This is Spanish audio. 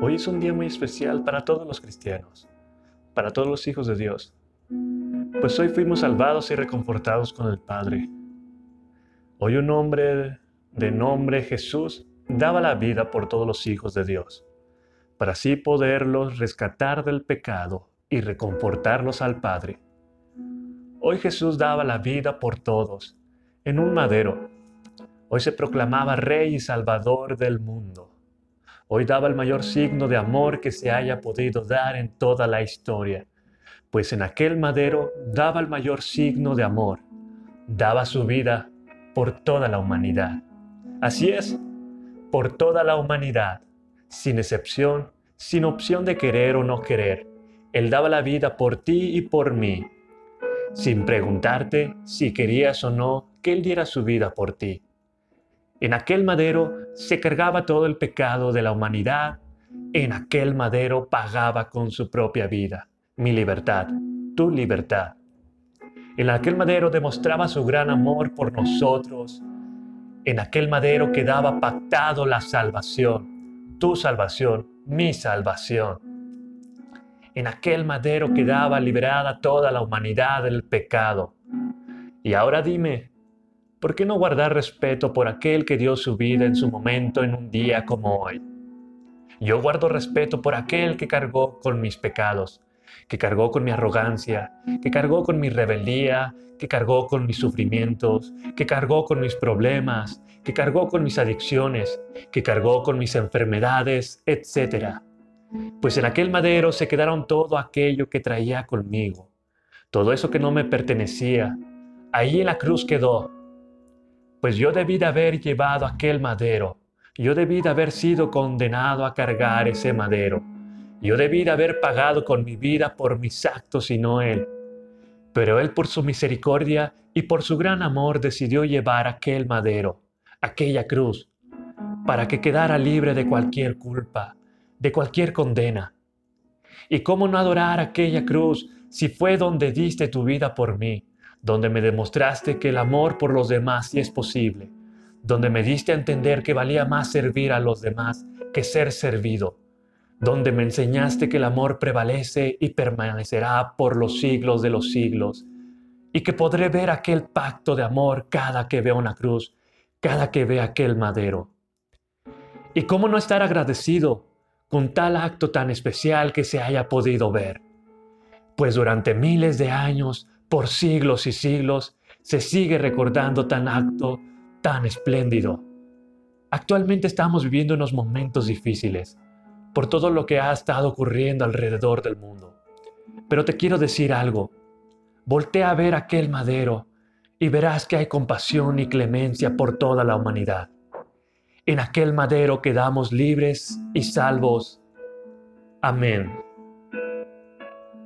Hoy es un día muy especial para todos los cristianos, para todos los hijos de Dios, pues hoy fuimos salvados y reconfortados con el Padre. Hoy un hombre de nombre Jesús daba la vida por todos los hijos de Dios, para así poderlos rescatar del pecado y reconfortarlos al Padre. Hoy Jesús daba la vida por todos, en un madero. Hoy se proclamaba Rey y Salvador del mundo. Hoy daba el mayor signo de amor que se haya podido dar en toda la historia, pues en aquel madero daba el mayor signo de amor, daba su vida por toda la humanidad. Así es, por toda la humanidad, sin excepción, sin opción de querer o no querer. Él daba la vida por ti y por mí, sin preguntarte si querías o no que Él diera su vida por ti. En aquel madero se cargaba todo el pecado de la humanidad. En aquel madero pagaba con su propia vida mi libertad, tu libertad. En aquel madero demostraba su gran amor por nosotros. En aquel madero quedaba pactado la salvación, tu salvación, mi salvación. En aquel madero quedaba liberada toda la humanidad del pecado. Y ahora dime, ¿por qué no guardar respeto por aquel que dio su vida en su momento en un día como hoy? Yo guardo respeto por aquel que cargó con mis pecados, que cargó con mi arrogancia, que cargó con mi rebeldía, que cargó con mis sufrimientos, que cargó con mis problemas, que cargó con mis adicciones, que cargó con mis enfermedades, etc. Pues en aquel madero se quedaron todo aquello que traía conmigo, todo eso que no me pertenecía. Ahí en la cruz quedó pues yo debí de haber llevado aquel madero, yo debí de haber sido condenado a cargar ese madero, yo debí de haber pagado con mi vida por mis actos y no Él. Pero Él por su misericordia y por su gran amor decidió llevar aquel madero, aquella cruz, para que quedara libre de cualquier culpa, de cualquier condena. ¿Y cómo no adorar aquella cruz si fue donde diste tu vida por mí? Donde me demostraste que el amor por los demás sí es posible, donde me diste a entender que valía más servir a los demás que ser servido, donde me enseñaste que el amor prevalece y permanecerá por los siglos de los siglos, y que podré ver aquel pacto de amor cada que vea una cruz, cada que vea aquel madero. ¿Y cómo no estar agradecido con tal acto tan especial que se haya podido ver? Pues durante miles de años por siglos y siglos se sigue recordando tan acto tan espléndido. Actualmente estamos viviendo unos momentos difíciles por todo lo que ha estado ocurriendo alrededor del mundo. Pero te quiero decir algo. Voltea a ver aquel madero y verás que hay compasión y clemencia por toda la humanidad. En aquel madero quedamos libres y salvos. Amén.